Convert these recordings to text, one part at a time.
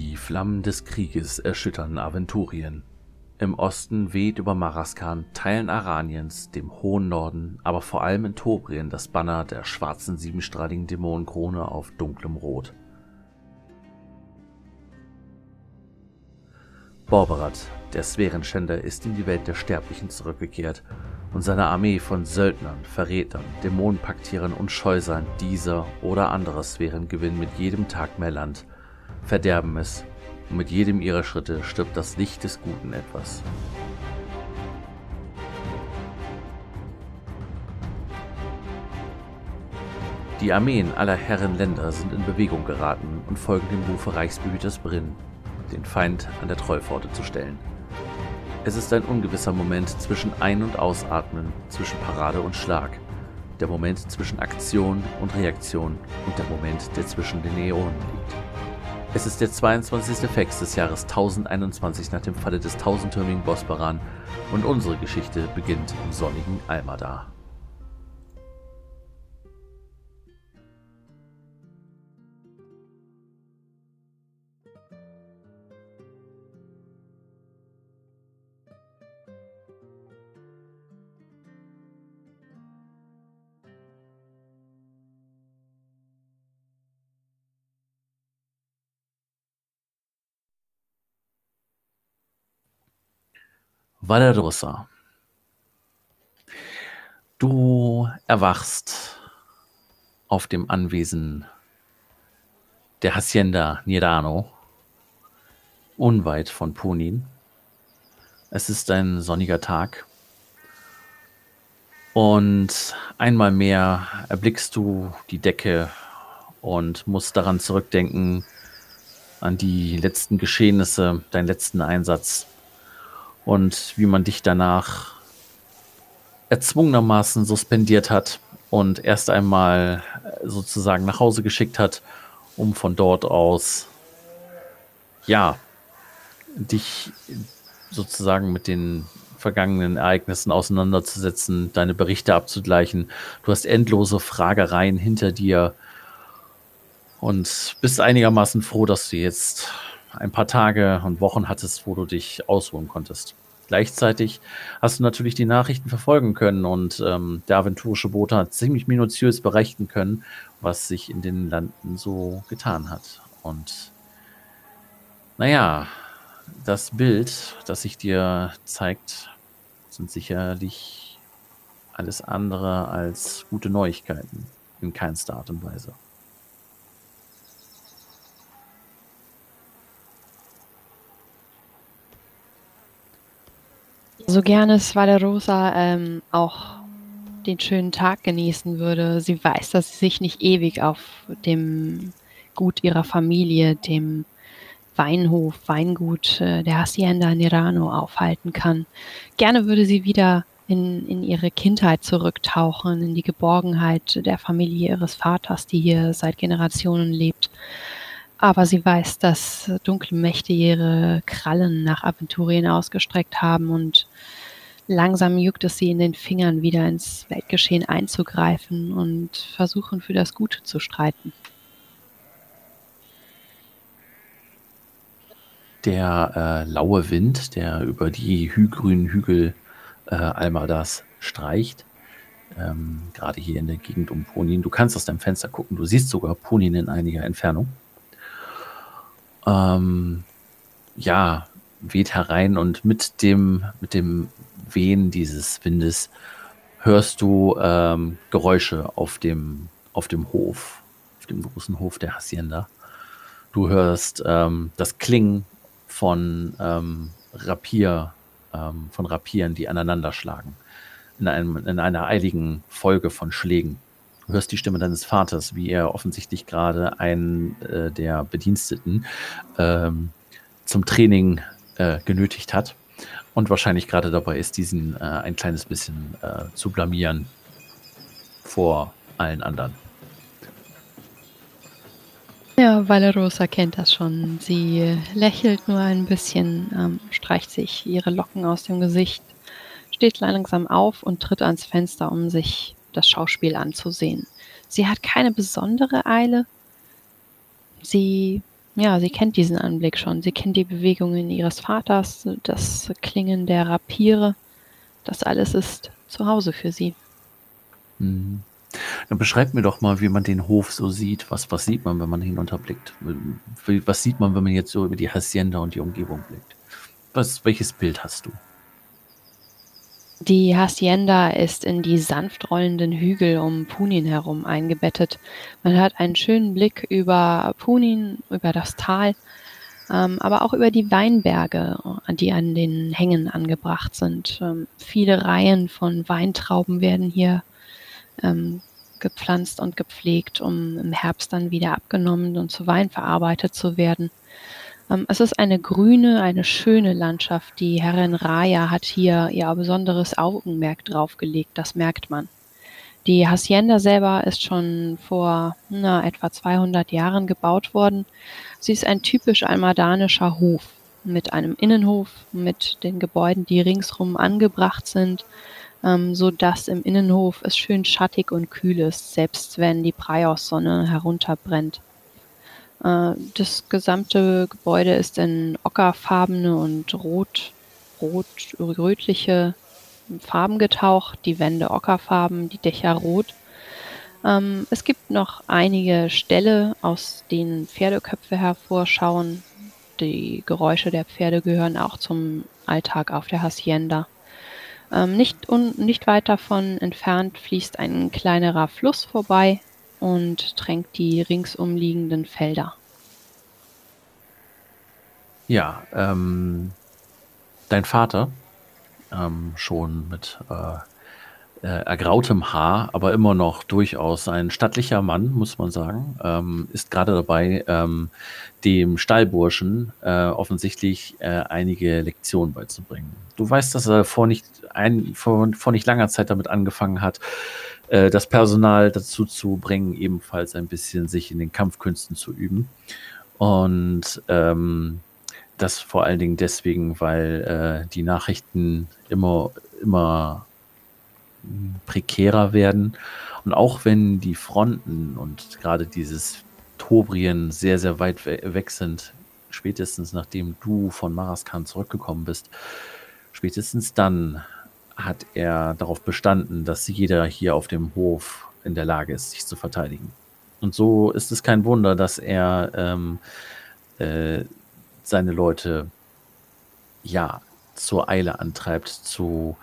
Die Flammen des Krieges erschüttern Aventurien. Im Osten weht über Maraskan, Teilen Araniens, dem hohen Norden, aber vor allem in Tobrien das Banner der schwarzen siebenstrahligen Dämonenkrone auf dunklem Rot. Borberat, der Sphärenschänder, ist in die Welt der Sterblichen zurückgekehrt und seine Armee von Söldnern, Verrätern, Dämonenpaktieren und Scheusern dieser oder anderer Sphären gewinnen mit jedem Tag mehr Land, verderben es und mit jedem ihrer Schritte stirbt das Licht des Guten etwas. Die Armeen aller Herren Länder sind in Bewegung geraten und folgen dem Rufe Reichsbehüters Brinn, den Feind an der Trollpforte zu stellen. Es ist ein ungewisser Moment zwischen Ein- und Ausatmen, zwischen Parade und Schlag, der Moment zwischen Aktion und Reaktion und der Moment, der zwischen den Äonen liegt. Es ist der 22. Fex des Jahres 1021 nach dem Falle des tausendtürmigen Bosbaran und unsere Geschichte beginnt im sonnigen Almadar. Valerosa. Du erwachst auf dem Anwesen der Hacienda Nirano, unweit von Punin. Es ist ein sonniger Tag und einmal mehr erblickst du die Decke und musst daran zurückdenken, an die letzten Geschehnisse, deinen letzten Einsatz und wie man dich danach erzwungenermaßen suspendiert hat und erst einmal sozusagen nach Hause geschickt hat, um von dort aus, ja, dich sozusagen mit den vergangenen Ereignissen auseinanderzusetzen, deine Berichte abzugleichen. Du hast endlose Fragereien hinter dir und bist einigermaßen froh, dass du jetzt ein paar Tage und Wochen hattest, wo du dich ausruhen konntest. Gleichzeitig hast du natürlich die Nachrichten verfolgen können und ähm, der aventurische Bote hat ziemlich minutiös berichten können, was sich in den Landen so getan hat. Und naja, das Bild, das sich dir zeigt, sind sicherlich alles andere als gute Neuigkeiten in keinster Art und Weise. So gerne es Valerosa ähm, auch den schönen Tag genießen würde. Sie weiß, dass sie sich nicht ewig auf dem Gut ihrer Familie, dem Weinhof, Weingut äh, der Hacienda Nirano aufhalten kann. Gerne würde sie wieder in, in ihre Kindheit zurücktauchen, in die Geborgenheit der Familie ihres Vaters, die hier seit Generationen lebt. Aber sie weiß, dass dunkle Mächte ihre Krallen nach Aventurien ausgestreckt haben und langsam juckt es sie in den Fingern, wieder ins Weltgeschehen einzugreifen und versuchen, für das Gute zu streiten. Der äh, laue Wind, der über die grünen Hügel äh, Almadas streicht, ähm, gerade hier in der Gegend um Ponin. Du kannst aus deinem Fenster gucken, du siehst sogar Ponin in einiger Entfernung ähm, ja, weht herein und mit dem, mit dem Wehen dieses Windes hörst du ähm, Geräusche auf dem, auf dem Hof, auf dem großen Hof der Hacienda. Du hörst ähm, das Klingen von ähm, Rapier, ähm, von Rapieren, die aneinander schlagen. In, einem, in einer eiligen Folge von Schlägen. Du hörst die Stimme deines Vaters, wie er offensichtlich gerade einen äh, der Bediensteten ähm, zum Training äh, genötigt hat und wahrscheinlich gerade dabei ist, diesen äh, ein kleines bisschen äh, zu blamieren vor allen anderen. Ja, Valerosa kennt das schon. Sie lächelt nur ein bisschen, ähm, streicht sich ihre Locken aus dem Gesicht, steht langsam auf und tritt ans Fenster, um sich das Schauspiel anzusehen. Sie hat keine besondere Eile. Sie ja, sie kennt diesen Anblick schon. Sie kennt die Bewegungen ihres Vaters, das Klingen der Rapiere. Das alles ist zu Hause für sie. Mhm. Dann beschreib mir doch mal, wie man den Hof so sieht. Was, was sieht man, wenn man hinunterblickt? Was sieht man, wenn man jetzt so über die Hacienda und die Umgebung blickt? Was, welches Bild hast du? Die Hacienda ist in die sanft rollenden Hügel um Punin herum eingebettet. Man hat einen schönen Blick über Punin, über das Tal, ähm, aber auch über die Weinberge, die an den Hängen angebracht sind. Ähm, viele Reihen von Weintrauben werden hier ähm, gepflanzt und gepflegt, um im Herbst dann wieder abgenommen und zu Wein verarbeitet zu werden. Ähm, es ist eine grüne, eine schöne Landschaft. Die Herrin Raya hat hier ihr besonderes Augenmerk drauf gelegt, das merkt man. Die Hacienda selber ist schon vor na, etwa 200 Jahren gebaut worden. Sie ist ein typisch almadanischer Hof mit einem Innenhof, mit den Gebäuden, die ringsrum angebracht sind, ähm, so dass im Innenhof es schön schattig und kühl ist, selbst wenn die Praios-Sonne herunterbrennt. Äh, das gesamte Gebäude ist in ockerfarbene und rot, rot, rötliche Farben getaucht, die Wände ockerfarben, die Dächer rot. Ähm, es gibt noch einige Ställe, aus denen Pferdeköpfe hervorschauen. Die Geräusche der Pferde gehören auch zum Alltag auf der Hacienda. Ähm, nicht, nicht weit davon entfernt fließt ein kleinerer Fluss vorbei, und tränkt die ringsumliegenden Felder. Ja, ähm, dein Vater, ähm, schon mit äh, äh, ergrautem Haar, aber immer noch durchaus ein stattlicher Mann, muss man sagen, ähm, ist gerade dabei, ähm, dem Stallburschen äh, offensichtlich äh, einige Lektionen beizubringen. Du weißt, dass er vor nicht, ein, vor, vor nicht langer Zeit damit angefangen hat, äh, das Personal dazu zu bringen, ebenfalls ein bisschen sich in den Kampfkünsten zu üben. Und ähm, das vor allen Dingen deswegen, weil äh, die Nachrichten immer, immer prekärer werden. Und auch wenn die Fronten und gerade dieses Tobrien sehr, sehr weit we weg sind, spätestens nachdem du von Maraskan zurückgekommen bist, spätestens dann hat er darauf bestanden, dass jeder hier auf dem Hof in der Lage ist, sich zu verteidigen. Und so ist es kein Wunder, dass er ähm, äh, seine Leute ja zur Eile antreibt, zu,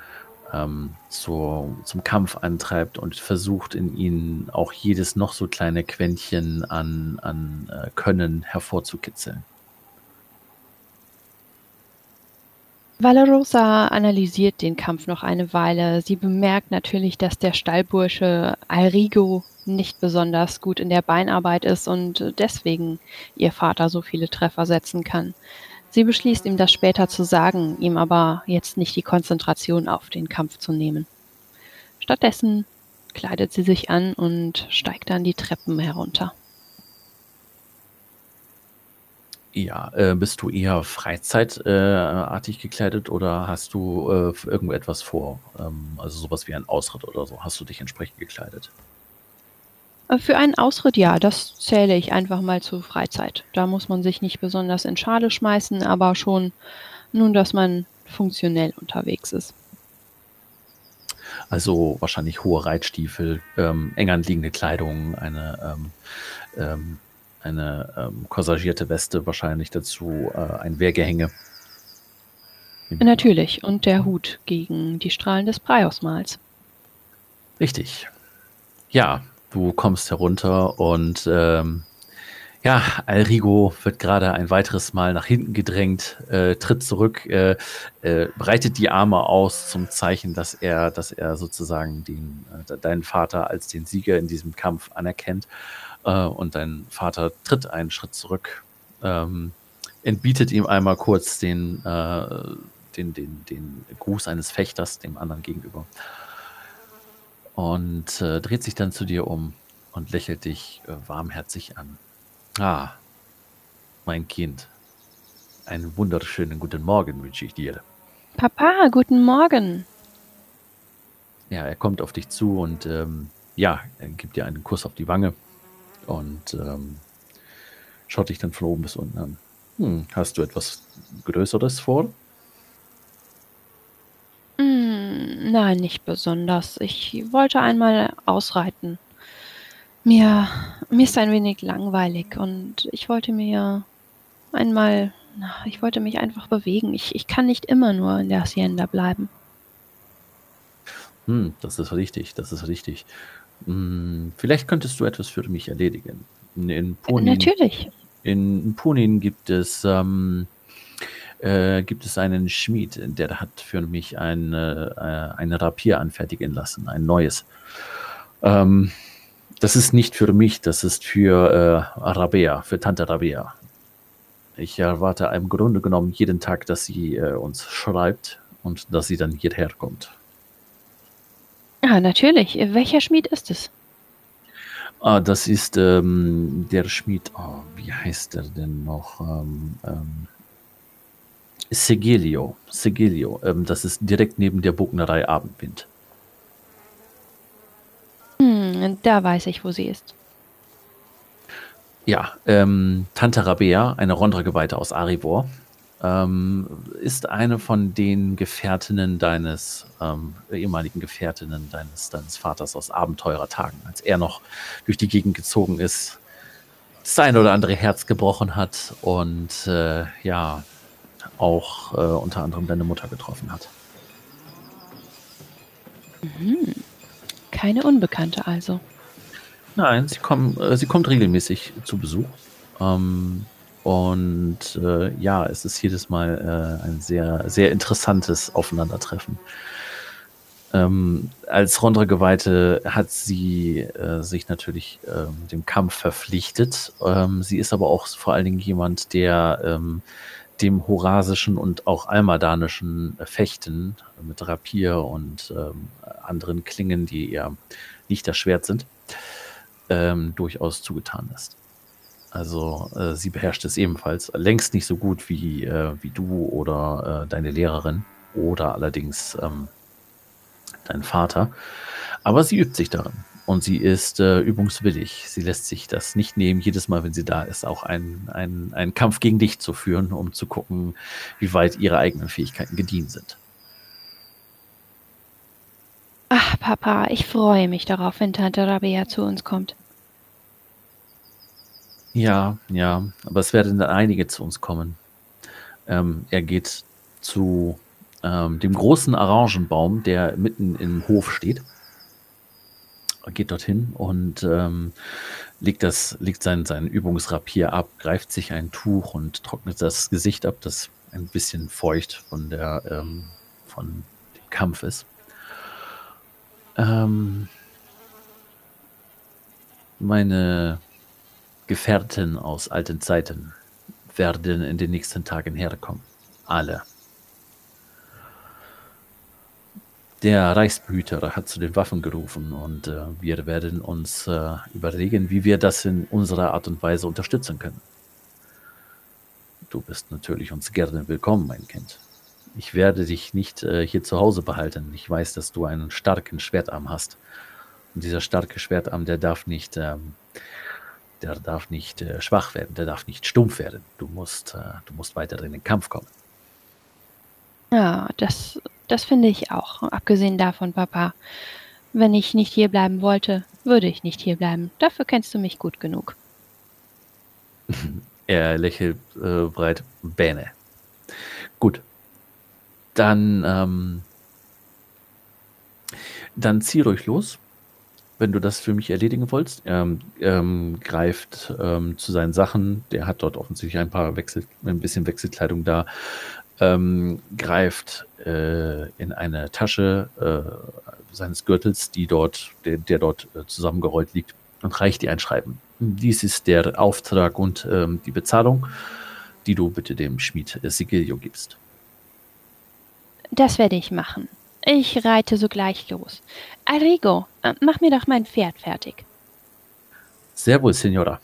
ähm, zur, zum Kampf antreibt und versucht in ihnen auch jedes noch so kleine Quäntchen an, an äh, Können hervorzukitzeln. Valerosa analysiert den Kampf noch eine Weile. Sie bemerkt natürlich, dass der Stallbursche Alrigo nicht besonders gut in der Beinarbeit ist und deswegen ihr Vater so viele Treffer setzen kann. Sie beschließt ihm das später zu sagen, ihm aber jetzt nicht die Konzentration auf den Kampf zu nehmen. Stattdessen kleidet sie sich an und steigt dann die Treppen herunter. Ja, äh, bist du eher freizeitartig gekleidet oder hast du äh, irgendetwas vor? Ähm, also sowas wie ein Ausritt oder so. Hast du dich entsprechend gekleidet? Äh, für einen Ausritt ja, das zähle ich einfach mal zur Freizeit. Da muss man sich nicht besonders in Schale schmeißen, aber schon nun, dass man funktionell unterwegs ist. Also wahrscheinlich hohe Reitstiefel, ähm, eng anliegende Kleidung, eine ähm, ähm, eine ähm, korsagierte Weste wahrscheinlich dazu, äh, ein Wehrgehänge. Natürlich, und der Hut gegen die Strahlen des Breiausmals. Richtig. Ja, du kommst herunter und ähm, ja, Alrigo wird gerade ein weiteres Mal nach hinten gedrängt, äh, tritt zurück, äh, äh, breitet die Arme aus zum Zeichen, dass er, dass er sozusagen den, äh, deinen Vater als den Sieger in diesem Kampf anerkennt äh, und dein Vater tritt einen Schritt zurück, ähm, entbietet ihm einmal kurz den, äh, den, den, den Gruß eines Fechters dem anderen gegenüber und äh, dreht sich dann zu dir um und lächelt dich äh, warmherzig an. Ah, mein Kind, einen wunderschönen guten Morgen wünsche ich dir. Papa, guten Morgen. Ja, er kommt auf dich zu und ähm, ja, er gibt dir einen Kuss auf die Wange und ähm, Schaut dich dann von oben bis unten an. Hm, hast du etwas Größeres vor? Hm, nein, nicht besonders. Ich wollte einmal ausreiten. Mir, mir ist ein wenig langweilig und ich wollte mir einmal, na, ich wollte mich einfach bewegen. Ich, ich kann nicht immer nur in der Hacienda bleiben. Hm, das ist richtig, das ist richtig. Hm, vielleicht könntest du etwas für mich erledigen. In Punin, Natürlich. in Punin gibt es, ähm, äh, gibt es einen Schmied, der hat für mich ein, äh, ein Rapier anfertigen lassen, ein neues. Ähm, das ist nicht für mich, das ist für äh, Rabea, für Tante Rabea. Ich erwarte im Grunde genommen jeden Tag, dass sie äh, uns schreibt und dass sie dann hierher kommt. Ja, natürlich. Welcher Schmied ist es? Ah, das ist ähm, der Schmied, oh, wie heißt der denn noch? Ähm, ähm, Segilio. Segilio. Ähm, das ist direkt neben der Bugnerei Abendwind. Hm, da weiß ich, wo sie ist. Ja, ähm, Tante Rabea, eine Rondra-Geweihte aus Arivor, ähm, ist eine von den Gefährtinnen deines, ähm, ehemaligen Gefährtinnen deines, deines Vaters aus Abenteurertagen, als er noch durch die Gegend gezogen ist, das ein oder andere Herz gebrochen hat und äh, ja, auch äh, unter anderem deine Mutter getroffen hat. Mhm. Keine Unbekannte also. Nein, sie, kommen, äh, sie kommt regelmäßig zu Besuch. Ähm, und äh, ja, es ist jedes Mal äh, ein sehr, sehr interessantes Aufeinandertreffen. Ähm, als Rondra-Geweihte hat sie äh, sich natürlich ähm, dem Kampf verpflichtet. Ähm, sie ist aber auch vor allen Dingen jemand, der ähm, dem horasischen und auch almadanischen Fechten mit Rapier und ähm, anderen Klingen, die eher nicht das Schwert sind, ähm, durchaus zugetan ist. Also äh, sie beherrscht es ebenfalls. Längst nicht so gut wie, äh, wie du oder äh, deine Lehrerin oder allerdings ähm, dein Vater. Aber sie übt sich darin und sie ist äh, übungswillig. Sie lässt sich das nicht nehmen, jedes Mal, wenn sie da ist, auch einen, einen, einen Kampf gegen dich zu führen, um zu gucken, wie weit ihre eigenen Fähigkeiten gediehen sind. Ach, Papa, ich freue mich darauf, wenn Tante Rabea zu uns kommt. Ja, ja, aber es werden dann einige zu uns kommen. Ähm, er geht zu ähm, dem großen Orangenbaum, der mitten im Hof steht. Er geht dorthin und ähm, legt, das, legt sein, sein Übungsrapier ab, greift sich ein Tuch und trocknet das Gesicht ab, das ein bisschen feucht von, der, ähm, von dem Kampf ist. Ähm, meine Gefährten aus alten Zeiten werden in den nächsten Tagen herkommen. Alle. Der Reichsbehüter hat zu den Waffen gerufen und äh, wir werden uns äh, überlegen, wie wir das in unserer Art und Weise unterstützen können. Du bist natürlich uns gerne willkommen, mein Kind. Ich werde dich nicht äh, hier zu Hause behalten. Ich weiß, dass du einen starken Schwertarm hast. Und dieser starke Schwertarm, der darf nicht ähm, der darf nicht äh, schwach werden, der darf nicht stumpf werden. Du musst, äh, du musst weiter in den Kampf kommen. Ja, das, das finde ich auch. Abgesehen davon, Papa, wenn ich nicht hier bleiben wollte, würde ich nicht hier bleiben. Dafür kennst du mich gut genug. er lächelt äh, breit. Bähne. Gut. Dann, ähm, dann zieh ruhig los wenn du das für mich erledigen wolltest. Er ähm, greift ähm, zu seinen Sachen. Der hat dort offensichtlich ein paar Wechsel, ein bisschen Wechselkleidung da. Ähm, greift äh, in eine Tasche äh, seines Gürtels, die dort, der, der dort äh, zusammengerollt liegt, und reicht dir ein Schreiben. Dies ist der Auftrag und ähm, die Bezahlung, die du bitte dem Schmied Sigilio gibst. Das werde ich machen. Ich reite sogleich los. Arrigo, äh, mach mir doch mein Pferd fertig. Sehr wohl, Signora.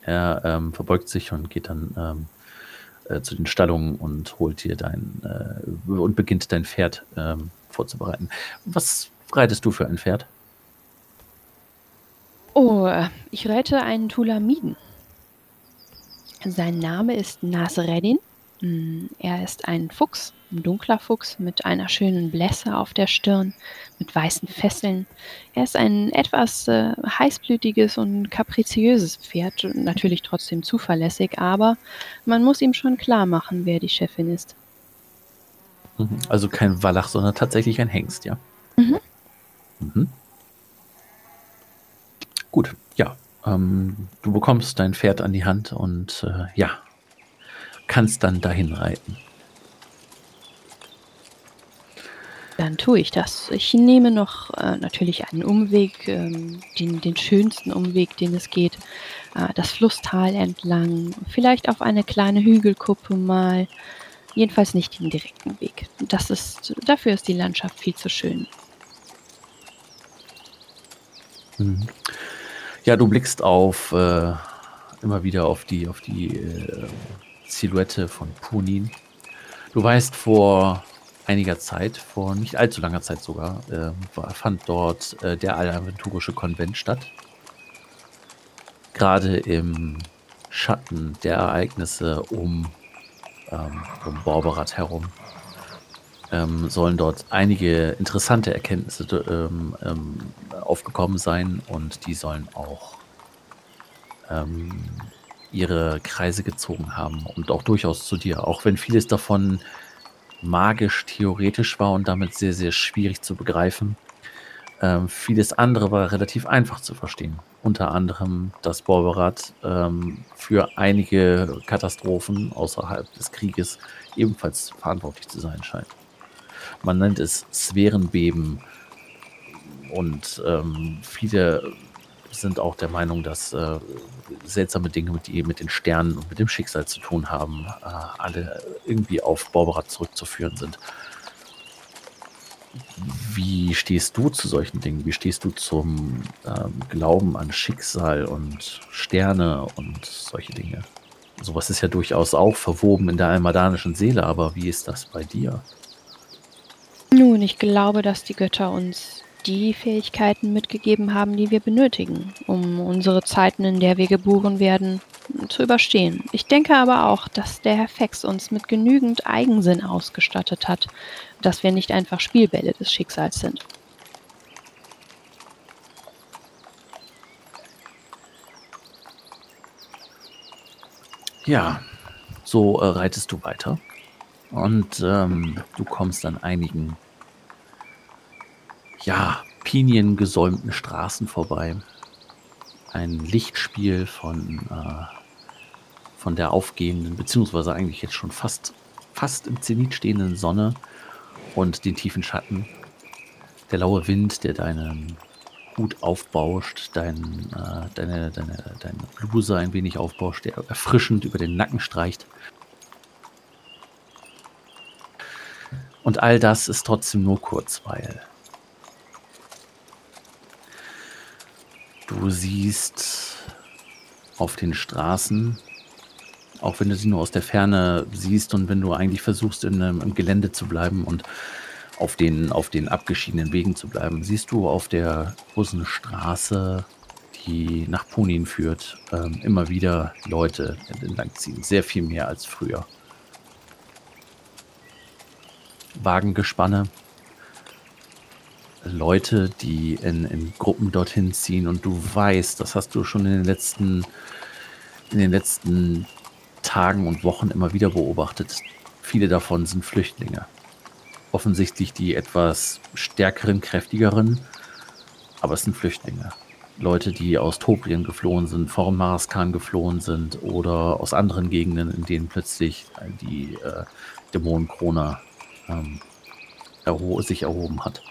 Er ähm, verbeugt sich und geht dann ähm, äh, zu den Stallungen und holt dir dein äh, und beginnt dein Pferd ähm, vorzubereiten. Was reitest du für ein Pferd? Oh, ich reite einen Tulamiden. Sein Name ist Nasreddin. Hm, er ist ein Fuchs, ein dunkler Fuchs mit einer schönen Blässe auf der Stirn, mit weißen Fesseln. Er ist ein etwas äh, heißblütiges und kapriziöses Pferd, natürlich trotzdem zuverlässig, aber man muss ihm schon klar machen, wer die Chefin ist. Mhm. Also kein Wallach, sondern tatsächlich ein Hengst, ja. Mhm. Mhm. Gut, ja. Ähm, du bekommst dein Pferd an die Hand und äh, ja, kannst dann dahin reiten. Dann tue ich das. Ich nehme noch äh, natürlich einen Umweg, ähm, den, den schönsten Umweg, den es geht, äh, das Flusstal entlang, vielleicht auf eine kleine Hügelkuppe mal, jedenfalls nicht den direkten Weg. Das ist, dafür ist die Landschaft viel zu schön. Mhm. Ja, du blickst auf äh, immer wieder auf die auf die äh, Silhouette von Punin. Du weißt, vor einiger Zeit, vor nicht allzu langer Zeit sogar, äh, fand dort äh, der Alaventurische Konvent statt. Gerade im Schatten der Ereignisse um, ähm, um Borberat herum ähm, sollen dort einige interessante Erkenntnisse ähm, ähm, aufgekommen sein und die sollen auch ähm, ihre Kreise gezogen haben und auch durchaus zu dir, auch wenn vieles davon magisch theoretisch war und damit sehr, sehr schwierig zu begreifen. Ähm, vieles andere war relativ einfach zu verstehen. Unter anderem, dass Borberat ähm, für einige Katastrophen außerhalb des Krieges ebenfalls verantwortlich zu sein scheint. Man nennt es Sphärenbeben und ähm, viele sind auch der Meinung, dass äh, seltsame Dinge, die mit den Sternen und mit dem Schicksal zu tun haben, äh, alle irgendwie auf Borberat zurückzuführen sind. Wie stehst du zu solchen Dingen? Wie stehst du zum ähm, Glauben an Schicksal und Sterne und solche Dinge? Sowas ist ja durchaus auch verwoben in der almadanischen Seele, aber wie ist das bei dir? Nun, ich glaube, dass die Götter uns die Fähigkeiten mitgegeben haben, die wir benötigen, um unsere Zeiten, in der wir geboren werden, zu überstehen. Ich denke aber auch, dass der Herr Fex uns mit genügend Eigensinn ausgestattet hat, dass wir nicht einfach Spielbälle des Schicksals sind. Ja, so äh, reitest du weiter und ähm, du kommst an einigen ja, piniengesäumten Straßen vorbei. Ein Lichtspiel von, äh, von der aufgehenden, beziehungsweise eigentlich jetzt schon fast, fast im Zenit stehenden Sonne und den tiefen Schatten. Der laue Wind, der deinen Hut aufbauscht, dein, äh, deine, deine, deine Bluse ein wenig aufbauscht, der erfrischend über den Nacken streicht. Und all das ist trotzdem nur Kurzweil. Du siehst auf den Straßen, auch wenn du sie nur aus der Ferne siehst und wenn du eigentlich versuchst, in, im Gelände zu bleiben und auf den, auf den abgeschiedenen Wegen zu bleiben, siehst du auf der großen Straße, die nach Punin führt, ähm, immer wieder Leute entlangziehen. Sehr viel mehr als früher. Wagengespanne, Leute, die in, in Gruppen dorthin ziehen und du weißt, das hast du schon in den letzten, in den letzten Tagen und Wochen immer wieder beobachtet. Viele davon sind Flüchtlinge. Offensichtlich die etwas stärkeren, kräftigeren, aber es sind Flüchtlinge. Leute, die aus Tobrien geflohen sind, vom Marskan geflohen sind oder aus anderen Gegenden, in denen plötzlich die äh, Dämonenkrone ähm, erho sich erhoben hat.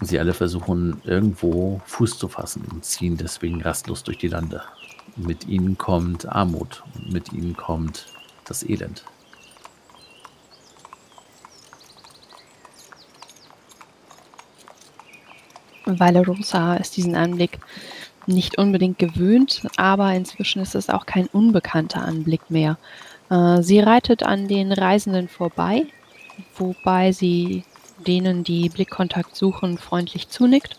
Sie alle versuchen irgendwo Fuß zu fassen und ziehen deswegen rastlos durch die Lande. Mit ihnen kommt Armut und mit ihnen kommt das Elend. Valerosa ist diesen Anblick nicht unbedingt gewöhnt, aber inzwischen ist es auch kein unbekannter Anblick mehr. Äh, sie reitet an den Reisenden vorbei, wobei sie denen, die Blickkontakt suchen, freundlich zunickt.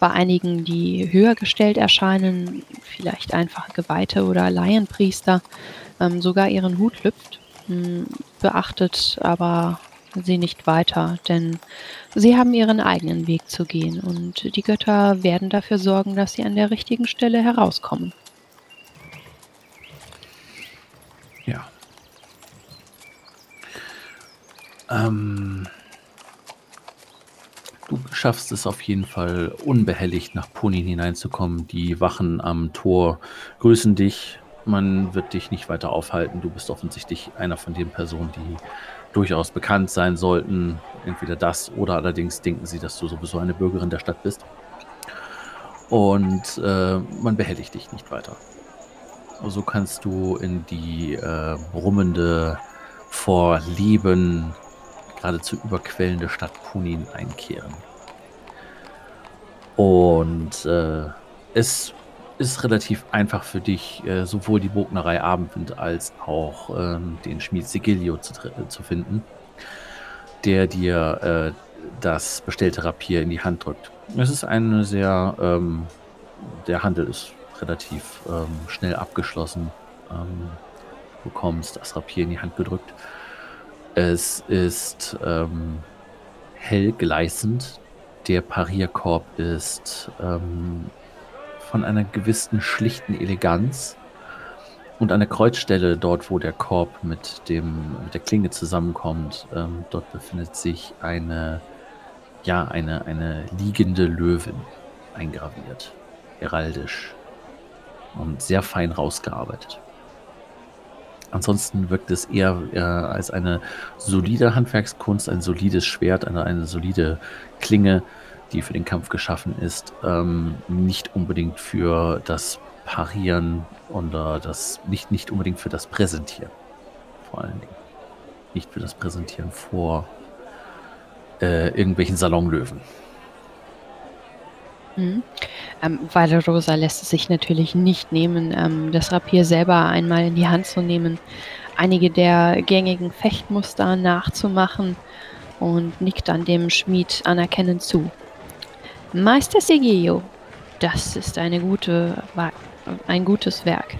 bei einigen, die höher gestellt erscheinen, vielleicht einfach Geweihte oder Laienpriester, ähm, sogar ihren Hut lüpft, hm, beachtet aber sie nicht weiter, denn sie haben ihren eigenen Weg zu gehen und die Götter werden dafür sorgen, dass sie an der richtigen Stelle herauskommen. Ja. Ähm, du schaffst es auf jeden Fall unbehelligt nach Punin hineinzukommen. Die Wachen am Tor grüßen dich. Man wird dich nicht weiter aufhalten. Du bist offensichtlich einer von den Personen, die durchaus bekannt sein sollten. Entweder das oder allerdings denken sie, dass du sowieso eine Bürgerin der Stadt bist. Und äh, man behelligt dich nicht weiter. So kannst du in die äh, brummende, vor Leben geradezu überquellende Stadt Punin einkehren. Und äh, es ist relativ einfach für dich, äh, sowohl die Bognerei Abendwind als auch ähm, den Schmied Sigilio zu, zu, finden, der dir äh, das bestellte Rapier in die Hand drückt. Es ist eine sehr, ähm, der Handel ist relativ ähm, schnell abgeschlossen. Ähm, du bekommst das Rapier in die Hand gedrückt. Es ist ähm, hell gleißend. Der Parierkorb ist ähm, von einer gewissen schlichten Eleganz. Und an der Kreuzstelle, dort wo der Korb mit, dem, mit der Klinge zusammenkommt, ähm, dort befindet sich eine, ja, eine, eine liegende Löwin eingraviert. Heraldisch. Und sehr fein rausgearbeitet. Ansonsten wirkt es eher, eher als eine solide Handwerkskunst, ein solides Schwert, eine, eine solide Klinge, die für den Kampf geschaffen ist. Ähm, nicht unbedingt für das Parieren oder das, nicht, nicht unbedingt für das Präsentieren. Vor allen Dingen. Nicht für das Präsentieren vor äh, irgendwelchen Salonlöwen. Mhm. Ähm, Rosa lässt es sich natürlich nicht nehmen, ähm, das Rapier selber einmal in die Hand zu nehmen, einige der gängigen Fechtmuster nachzumachen und nickt dann dem Schmied anerkennend zu. Meister Sigillo, das ist eine gute, ein gutes Werk.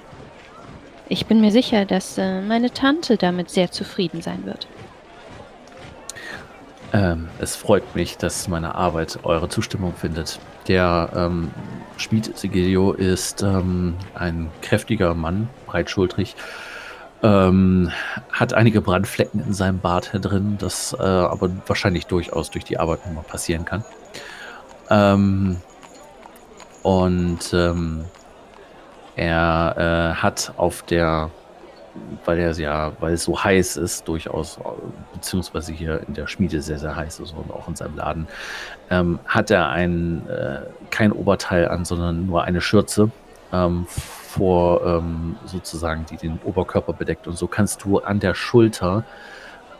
Ich bin mir sicher, dass äh, meine Tante damit sehr zufrieden sein wird. Ähm, es freut mich, dass meine Arbeit eure Zustimmung findet. Der ähm, Schmied Sigilio ist ähm, ein kräftiger Mann, breitschultrig, ähm, hat einige Brandflecken in seinem Bart drin, das äh, aber wahrscheinlich durchaus durch die Arbeit nochmal passieren kann. Ähm, und ähm, er äh, hat auf der weil er ja, weil es so heiß ist, durchaus, beziehungsweise hier in der Schmiede sehr, sehr heiß ist und auch in seinem Laden, ähm, hat er ein, äh, kein Oberteil an, sondern nur eine Schürze ähm, vor ähm, sozusagen, die den Oberkörper bedeckt. Und so kannst du an der Schulter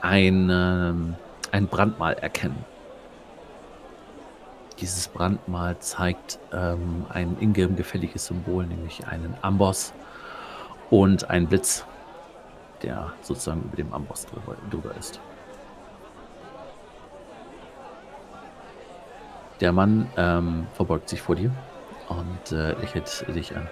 ein, ähm, ein Brandmal erkennen. Dieses Brandmal zeigt ähm, ein ingame gefälliges Symbol, nämlich einen Amboss und ein Blitz der sozusagen über dem Amboss drüber, drüber ist. Der Mann ähm, verbeugt sich vor dir und äh, lächelt dich an.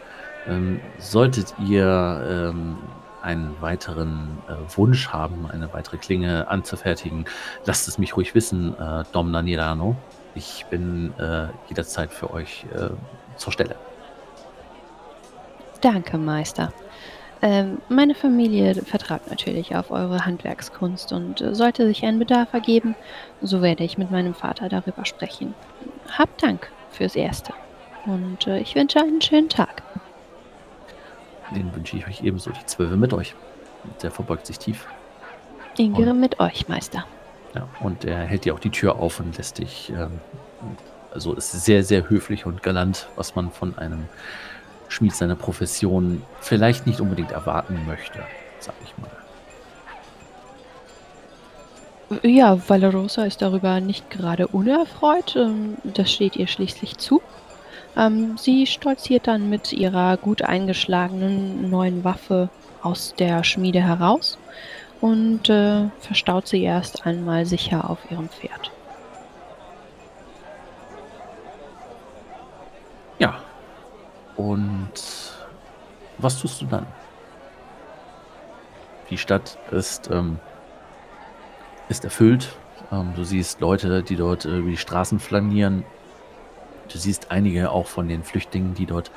Ähm, solltet ihr ähm, einen weiteren äh, Wunsch haben, eine weitere Klinge anzufertigen, lasst es mich ruhig wissen, äh, Domna Nirano. Ich bin äh, jederzeit für euch äh, zur Stelle. Danke, Meister. Ähm, meine Familie vertraut natürlich auf eure Handwerkskunst und äh, sollte sich ein Bedarf ergeben, so werde ich mit meinem Vater darüber sprechen. Habt Dank fürs Erste und äh, ich wünsche einen schönen Tag. Den wünsche ich euch ebenso, die Zwölfe mit euch. Der verbeugt sich tief. Ingere mit euch, Meister. Ja, und er hält dir auch die Tür auf und lässt dich, ähm, also ist sehr, sehr höflich und galant, was man von einem Schmied seiner Profession vielleicht nicht unbedingt erwarten möchte, sag ich mal. Ja, Valerosa ist darüber nicht gerade unerfreut. Ähm, das steht ihr schließlich zu. Ähm, sie stolziert dann mit ihrer gut eingeschlagenen neuen Waffe aus der Schmiede heraus und äh, verstaut sie erst einmal sicher auf ihrem Pferd. Und was tust du dann? Die Stadt ist, ähm, ist erfüllt. Ähm, du siehst Leute, die dort äh, über die Straßen flanieren. Du siehst einige auch von den Flüchtlingen, die dort,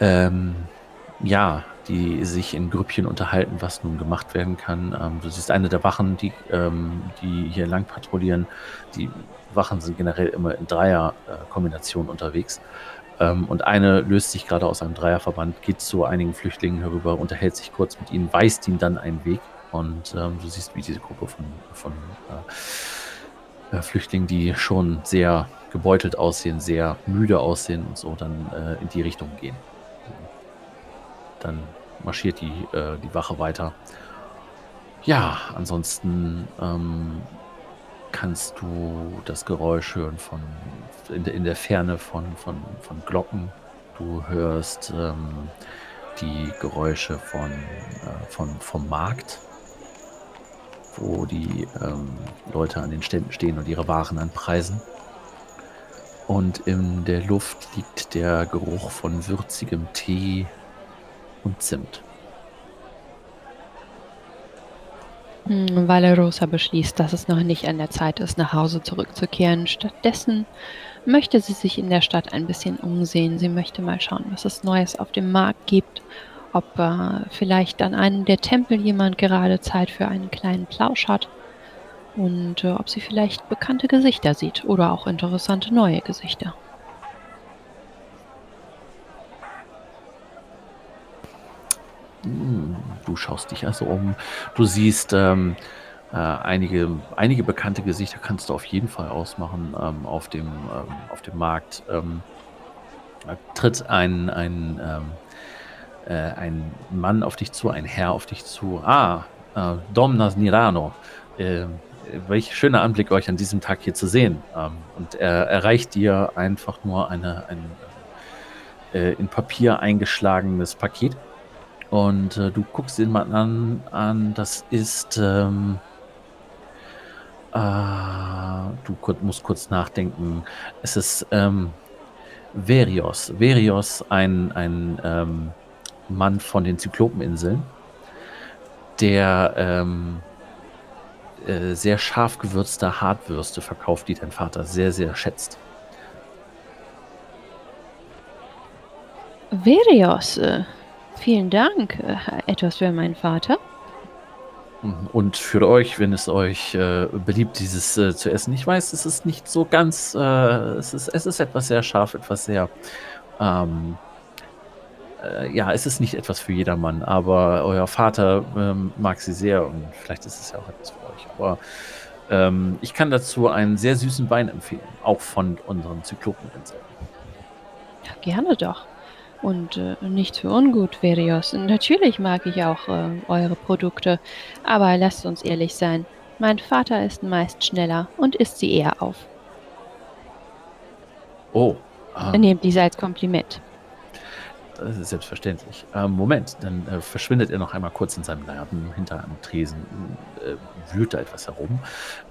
ähm, ja, die sich in Grüppchen unterhalten, was nun gemacht werden kann. Ähm, du siehst eine der Wachen, die, ähm, die hier lang patrouillieren. Die Wachen sind generell immer in Dreierkombination unterwegs. Ähm, und eine löst sich gerade aus einem Dreierverband, geht zu einigen Flüchtlingen herüber, unterhält sich kurz mit ihnen, weist ihnen dann einen Weg. Und ähm, du siehst, wie diese Gruppe von, von äh, äh, Flüchtlingen, die schon sehr gebeutelt aussehen, sehr müde aussehen und so, dann äh, in die Richtung gehen. Dann marschiert die, äh, die Wache weiter. Ja, ansonsten ähm, kannst du das Geräusch hören von in der, in der Ferne von, von, von Glocken. Du hörst ähm, die Geräusche von, äh, von, vom Markt, wo die ähm, Leute an den Ständen stehen und ihre Waren anpreisen. Und in der Luft liegt der Geruch von würzigem Tee und Zimt. Hm, Valerosa beschließt, dass es noch nicht an der Zeit ist, nach Hause zurückzukehren. Stattdessen möchte sie sich in der Stadt ein bisschen umsehen. Sie möchte mal schauen, was es Neues auf dem Markt gibt, ob äh, vielleicht an einem der Tempel jemand gerade Zeit für einen kleinen Plausch hat und äh, ob sie vielleicht bekannte Gesichter sieht oder auch interessante neue Gesichter. Hm, du schaust dich also um. Du siehst ähm, äh, einige, einige bekannte Gesichter kannst du auf jeden Fall ausmachen ähm, auf, dem, ähm, auf dem Markt. Ähm, tritt ein, ein, ähm, äh, ein Mann auf dich zu, ein Herr auf dich zu. Ah, äh, Domnas Nirano. Äh, welch schöner Anblick, euch an diesem Tag hier zu sehen. Ähm, und er erreicht dir einfach nur eine, ein äh, in Papier eingeschlagenes Paket und äh, du guckst ihn mal an, an das ist, ähm, äh, du kur musst kurz nachdenken. Es ist ähm, Verios. Verios, ein, ein ähm, Mann von den Zyklopeninseln, der ähm, äh, sehr scharf gewürzte Hartwürste verkauft, die dein Vater sehr, sehr schätzt. Verios, äh, Vielen Dank. Äh, etwas für meinen Vater? Und für euch, wenn es euch äh, beliebt, dieses äh, zu essen. Ich weiß, es ist nicht so ganz, äh, es, ist, es ist etwas sehr scharf, etwas sehr, ähm, äh, ja, es ist nicht etwas für jedermann, aber euer Vater ähm, mag sie sehr und vielleicht ist es ja auch etwas für euch. Aber ähm, ich kann dazu einen sehr süßen Wein empfehlen, auch von unseren Zyklopeninseln. Ja, gerne doch. Und äh, nicht für ungut, Verios. Natürlich mag ich auch äh, eure Produkte, aber lasst uns ehrlich sein. Mein Vater ist meist schneller und isst sie eher auf. Oh. Ah. Nehmt dies als Kompliment. Das ist selbstverständlich. Ähm, Moment, dann äh, verschwindet er noch einmal kurz in seinem Laden hinter einem Tresen, äh, wühlt da etwas herum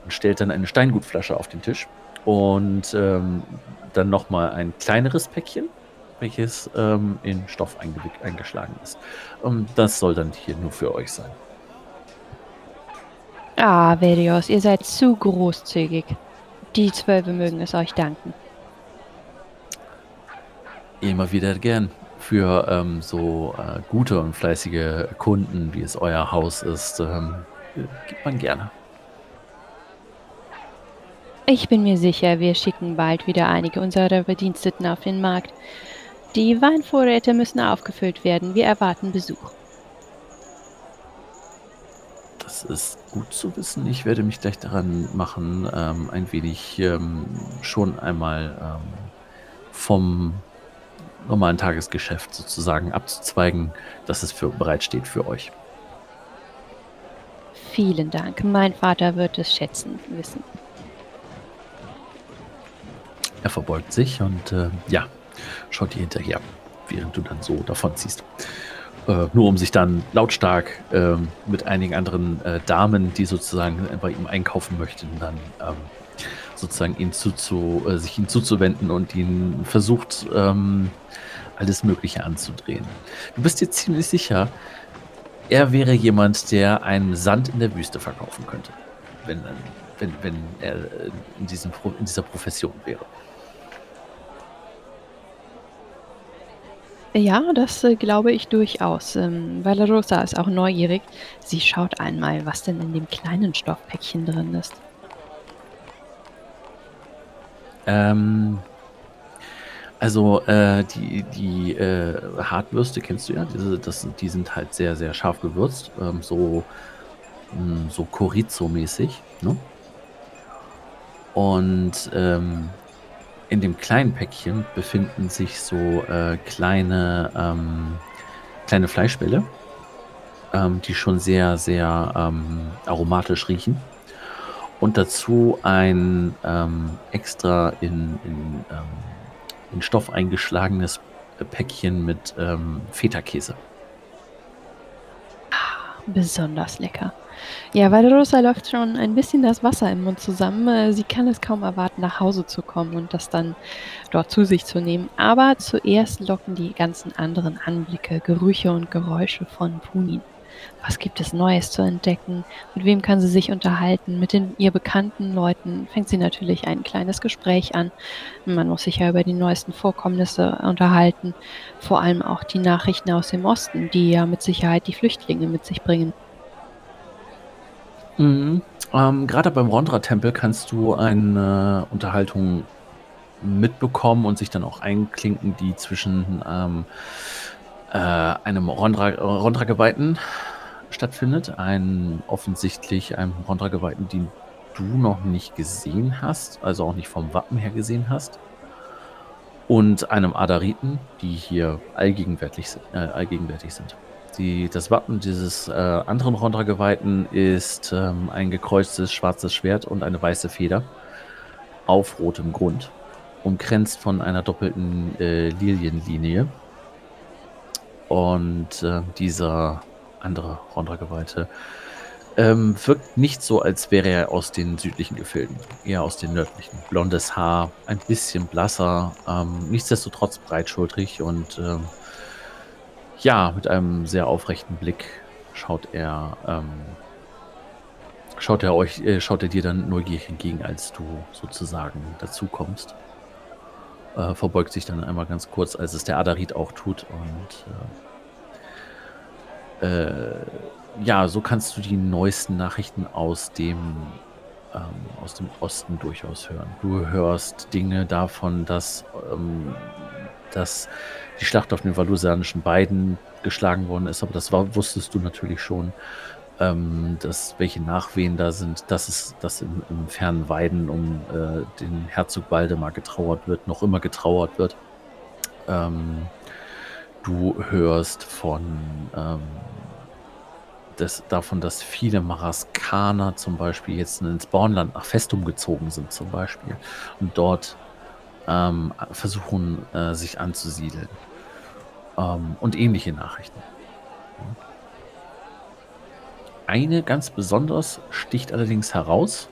und stellt dann eine Steingutflasche auf den Tisch und ähm, dann nochmal ein kleineres Päckchen welches ähm, in Stoff eingeschlagen ist. Und das soll dann hier nur für euch sein. Ah, Verios, ihr seid zu großzügig. Die Zwölfe mögen es euch danken. Immer wieder gern. Für ähm, so äh, gute und fleißige Kunden, wie es euer Haus ist, ähm, gibt man gerne. Ich bin mir sicher, wir schicken bald wieder einige unserer Bediensteten auf den Markt. Die Weinvorräte müssen aufgefüllt werden. Wir erwarten Besuch. Das ist gut zu wissen. Ich werde mich gleich daran machen, ähm, ein wenig ähm, schon einmal ähm, vom normalen Tagesgeschäft sozusagen abzuzweigen, dass es für, bereitsteht für euch. Vielen Dank. Mein Vater wird es schätzen wissen. Er verbeugt sich und äh, ja, schaut dir hinterher, während du dann so davonziehst. Äh, nur um sich dann lautstark äh, mit einigen anderen äh, Damen, die sozusagen bei ihm einkaufen möchten, dann ähm, sozusagen ihn zuzu, äh, sich ihm zuzuwenden und ihn versucht, ähm, alles Mögliche anzudrehen. Du bist dir ziemlich sicher, er wäre jemand, der einen Sand in der Wüste verkaufen könnte, wenn, wenn, wenn er in, diesem, in dieser Profession wäre. Ja, das äh, glaube ich durchaus. Ähm, Valerosa ist auch neugierig. Sie schaut einmal, was denn in dem kleinen Stoffpäckchen drin ist. Ähm, also äh, die, die äh, Hartwürste kennst du ja, diese, das, die sind halt sehr, sehr scharf gewürzt, ähm, so, mh, hm, so Chorizo-mäßig. Ne? Und ähm, in dem kleinen Päckchen befinden sich so äh, kleine, ähm, kleine Fleischbälle, ähm, die schon sehr, sehr ähm, aromatisch riechen. Und dazu ein ähm, extra in, in, ähm, in Stoff eingeschlagenes Päckchen mit ähm, Feta-Käse. Ah, besonders lecker. Ja, weil Rosa läuft schon ein bisschen das Wasser im Mund zusammen. Äh, sie kann es kaum erwarten, nach Hause zu kommen und das dann dort zu sich zu nehmen. Aber zuerst locken die ganzen anderen Anblicke, Gerüche und Geräusche von Punin. Was gibt es Neues zu entdecken? Mit wem kann sie sich unterhalten? Mit den ihr bekannten Leuten fängt sie natürlich ein kleines Gespräch an. Man muss sich ja über die neuesten Vorkommnisse unterhalten, vor allem auch die Nachrichten aus dem Osten, die ja mit Sicherheit die Flüchtlinge mit sich bringen. Mhm. Ähm, grade beim Rondra-Tempel kannst du eine Unterhaltung mitbekommen und sich dann auch einklinken, die zwischen ähm, äh, einem Rondra-Geweihten stattfindet. Ein offensichtlich einem Rondra-Geweihten, den du noch nicht gesehen hast, also auch nicht vom Wappen her gesehen hast. Und einem Adariten, die hier allgegenwärtig, äh, allgegenwärtig sind. Die, das Wappen dieses äh, anderen Rondra-Geweihten ist ähm, ein gekreuztes schwarzes Schwert und eine weiße Feder auf rotem Grund, umkränzt von einer doppelten äh, Lilienlinie. Und äh, dieser andere Rondra-Geweihte ähm, wirkt nicht so, als wäre er aus den südlichen Gefilden, eher aus den nördlichen. Blondes Haar, ein bisschen blasser, ähm, nichtsdestotrotz breitschultrig und ähm, ja, mit einem sehr aufrechten Blick schaut er, ähm, schaut er euch, äh, schaut er dir dann neugierig entgegen, als du sozusagen dazu kommst. Äh, verbeugt sich dann einmal ganz kurz, als es der Adarit auch tut und äh, äh, ja, so kannst du die neuesten Nachrichten aus dem ähm, aus dem Osten durchaus hören. Du hörst Dinge davon, dass ähm, dass die Schlacht auf den valusanischen Beiden geschlagen worden ist, aber das war, wusstest du natürlich schon, ähm, dass welche Nachwehen da sind, dass es dass im, im fernen Weiden um äh, den Herzog Waldemar getrauert wird, noch immer getrauert wird. Ähm, du hörst von ähm, des, davon, dass viele Maraskaner zum Beispiel jetzt ins Bornland nach Festum gezogen sind, zum Beispiel, und dort ähm, versuchen, äh, sich anzusiedeln. Ähm, und ähnliche Nachrichten. Eine ganz besonders sticht allerdings heraus.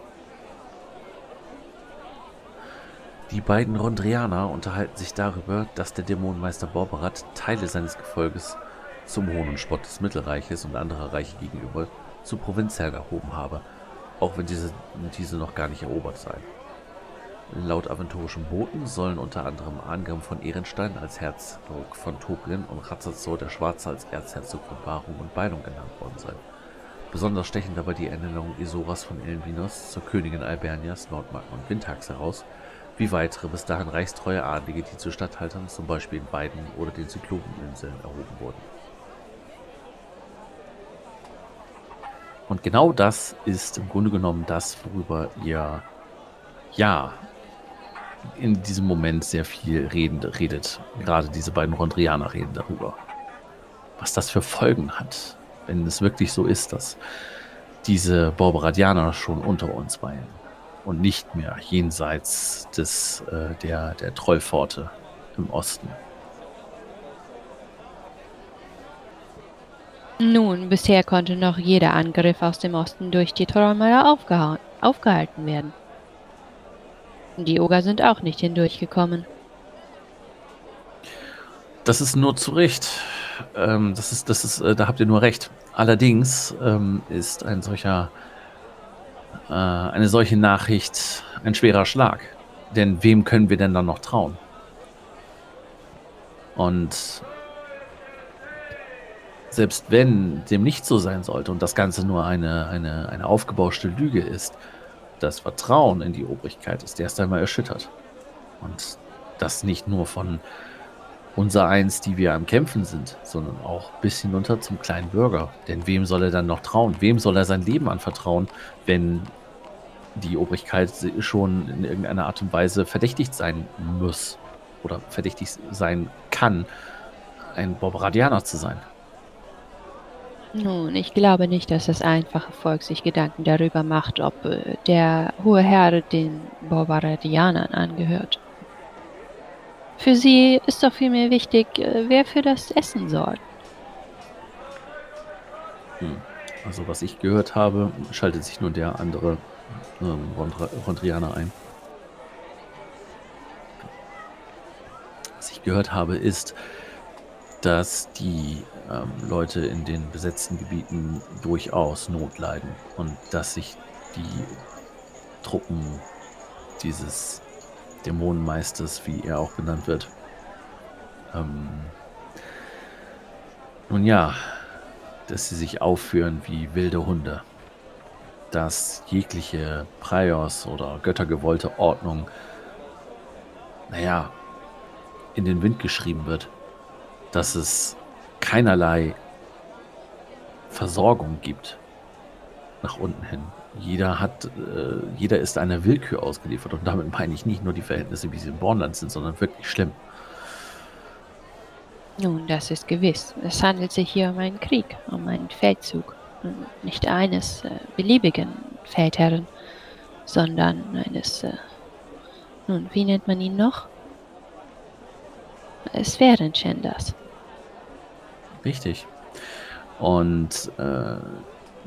Die beiden Rondrianer unterhalten sich darüber, dass der Dämonenmeister Borberat Teile seines Gefolges zum Hohn und Spott des Mittelreiches und anderer Reiche gegenüber zu Provinzherren erhoben habe, auch wenn diese, diese noch gar nicht erobert seien. Laut aventurischen Boten sollen unter anderem Angrim von Ehrenstein als Herzog von Tobrien und Ratzazor der Schwarze als Erzherzog von Barung und Beilung genannt worden sein. Besonders stechen dabei die Ernennung Isoras von Elvinos zur Königin Albernias, Nordmark und Windhags heraus, wie weitere bis dahin reichstreue Adlige, die zu Statthaltern zum Beispiel in beiden oder den Zyklopeninseln erhoben wurden. Und genau das ist im Grunde genommen das, worüber ihr ja in diesem Moment sehr viel reden, redet. Gerade diese beiden Rondrianer reden darüber. Was das für Folgen hat, wenn es wirklich so ist, dass diese Borberadianer schon unter uns weilen und nicht mehr jenseits des, äh, der, der Trollpforte im Osten. Nun, bisher konnte noch jeder Angriff aus dem Osten durch die Trollmeier aufgehalten werden. Die Oger sind auch nicht hindurchgekommen. Das ist nur zu Recht. Ähm, das ist das ist äh, da habt ihr nur recht. Allerdings, ähm, ist ein solcher äh, eine solche Nachricht ein schwerer Schlag. Denn wem können wir denn dann noch trauen? Und selbst wenn dem nicht so sein sollte und das Ganze nur eine eine eine aufgebauschte Lüge ist, das Vertrauen in die Obrigkeit ist erst einmal erschüttert. Und das nicht nur von unsereins, die wir am Kämpfen sind, sondern auch bis hinunter zum kleinen Bürger. Denn wem soll er dann noch trauen? Wem soll er sein Leben anvertrauen, wenn die Obrigkeit schon in irgendeiner Art und Weise verdächtigt sein muss oder verdächtig sein kann, ein Barbaradianer zu sein? Nun, ich glaube nicht, dass das einfache Volk sich Gedanken darüber macht, ob äh, der hohe Herr den Barbaradianern angehört. Für sie ist doch vielmehr wichtig, äh, wer für das Essen sorgt. Hm. Also was ich gehört habe, schaltet sich nur der andere ähm, Rondrianer ein. Was ich gehört habe, ist, dass die Leute in den besetzten Gebieten durchaus Not leiden und dass sich die Truppen dieses Dämonenmeisters, wie er auch benannt wird. Ähm, nun ja, dass sie sich aufführen wie wilde Hunde. Dass jegliche Priors oder göttergewollte Ordnung, naja, in den Wind geschrieben wird. Dass es keinerlei Versorgung gibt nach unten hin. Jeder hat, äh, jeder ist einer Willkür ausgeliefert und damit meine ich nicht nur die Verhältnisse, wie sie im Bornland sind, sondern wirklich schlimm. Nun, das ist gewiss. Es handelt sich hier um einen Krieg, um einen Feldzug. Nicht eines äh, beliebigen Feldherren, sondern eines, äh, nun, wie nennt man ihn noch? Es wären Shenders. Richtig. Und äh,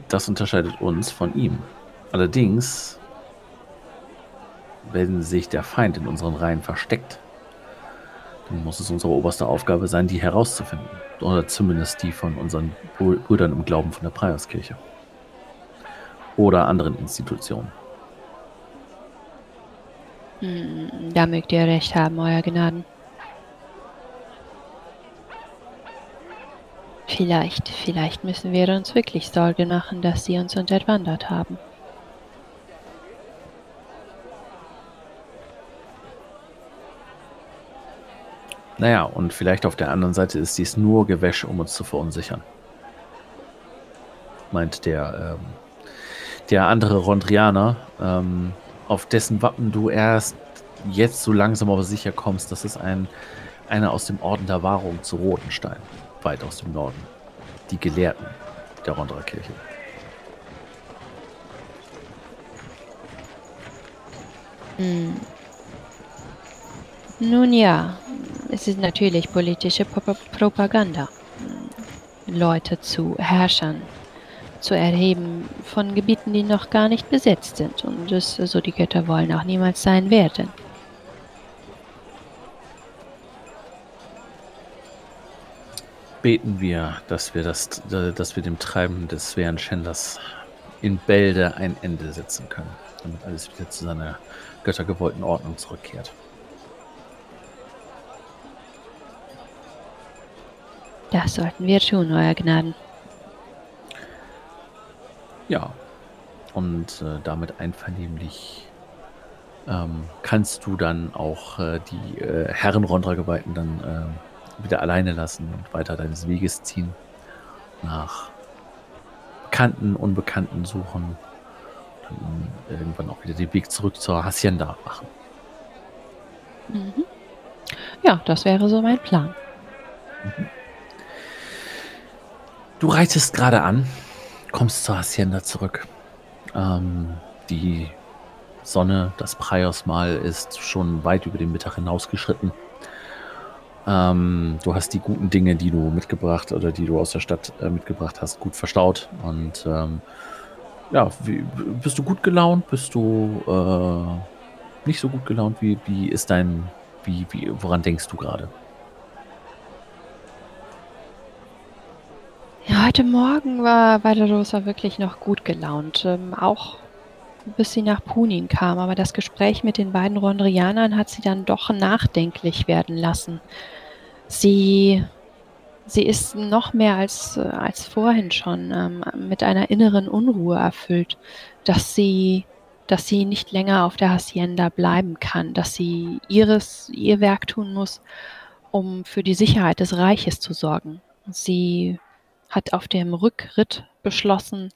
das unterscheidet uns von ihm. Allerdings, wenn sich der Feind in unseren Reihen versteckt, dann muss es unsere oberste Aufgabe sein, die herauszufinden. Oder zumindest die von unseren Brüdern im Glauben von der Preierskirche. Oder anderen Institutionen. Hm, da mögt ihr recht haben, Euer Gnaden. Vielleicht, vielleicht müssen wir uns wirklich Sorge machen, dass sie uns unterwandert haben. Naja, und vielleicht auf der anderen Seite ist dies nur Gewäsch, um uns zu verunsichern. Meint der, ähm, der andere Rondrianer, ähm, auf dessen Wappen du erst jetzt so langsam aber sicher kommst, das ist ein, einer aus dem Orden der Wahrung zu Rotenstein weit aus dem Norden. Die Gelehrten der Rondra Kirche. Hm. Nun ja, es ist natürlich politische Pro Propaganda. Leute zu Herrschern zu erheben von Gebieten, die noch gar nicht besetzt sind und es so die Götter wollen auch niemals sein werden. Beten wir, dass wir, das, dass wir dem Treiben des schweren Schänders in Bälde ein Ende setzen können, damit alles wieder zu seiner göttergewollten Ordnung zurückkehrt. Das sollten wir tun, Euer Gnaden. Ja, und äh, damit einvernehmlich ähm, kannst du dann auch äh, die äh, Herren Rondra-Geweihten dann ähm, wieder alleine lassen und weiter deines Weges ziehen. Nach Bekannten, Unbekannten suchen. Dann irgendwann auch wieder den Weg zurück zur Hacienda machen. Mhm. Ja, das wäre so mein Plan. Mhm. Du reitest gerade an, kommst zur Hacienda zurück. Ähm, die Sonne, das Praiosmal ist schon weit über den Mittag hinausgeschritten. Ähm, du hast die guten Dinge, die du mitgebracht oder die du aus der Stadt äh, mitgebracht hast, gut verstaut. Und ähm, ja, wie, bist du gut gelaunt? Bist du äh, nicht so gut gelaunt? Wie, wie ist dein, wie, wie, woran denkst du gerade? Ja, heute Morgen war Valderosa wirklich noch gut gelaunt. Ähm, auch bis sie nach Punin kam, aber das Gespräch mit den beiden Rondrianern hat sie dann doch nachdenklich werden lassen. Sie sie ist noch mehr als, als vorhin schon ähm, mit einer inneren Unruhe erfüllt, dass sie, dass sie nicht länger auf der Hacienda bleiben kann, dass sie ihres, ihr Werk tun muss, um für die Sicherheit des Reiches zu sorgen. Sie hat auf dem Rückritt beschlossen,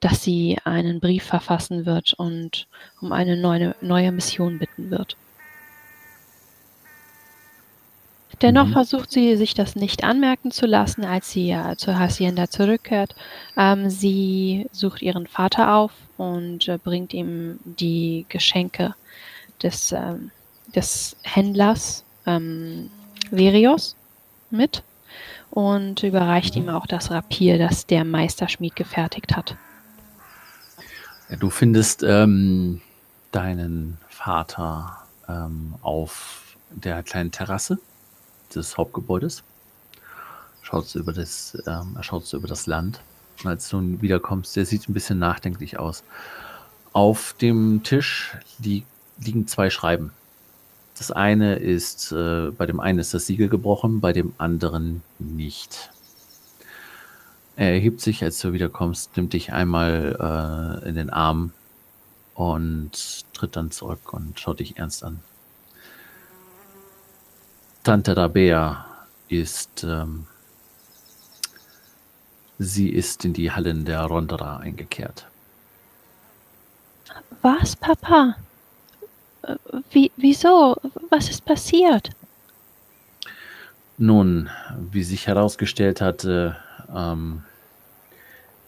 dass sie einen Brief verfassen wird und um eine neue, neue Mission bitten wird. Dennoch mhm. versucht sie, sich das nicht anmerken zu lassen, als sie ja zur Hacienda zurückkehrt. Ähm, sie sucht ihren Vater auf und äh, bringt ihm die Geschenke des, ähm, des Händlers ähm, Verios mit und überreicht mhm. ihm auch das Rapier, das der Meisterschmied gefertigt hat. Du findest ähm, deinen Vater ähm, auf der kleinen Terrasse des Hauptgebäudes. Schaut über das, ähm, er schaut so über das Land. Und als du nun wiederkommst, der sieht ein bisschen nachdenklich aus. Auf dem Tisch li liegen zwei Schreiben. Das eine ist, äh, bei dem einen ist das Siegel gebrochen, bei dem anderen nicht. Er erhebt sich, als du wiederkommst, nimmt dich einmal äh, in den Arm und tritt dann zurück und schaut dich ernst an. Tante Rabea ist, ähm, sie ist in die Hallen der Rondera eingekehrt. Was, Papa? Wie, wieso? Was ist passiert? Nun, wie sich herausgestellt hatte, ähm,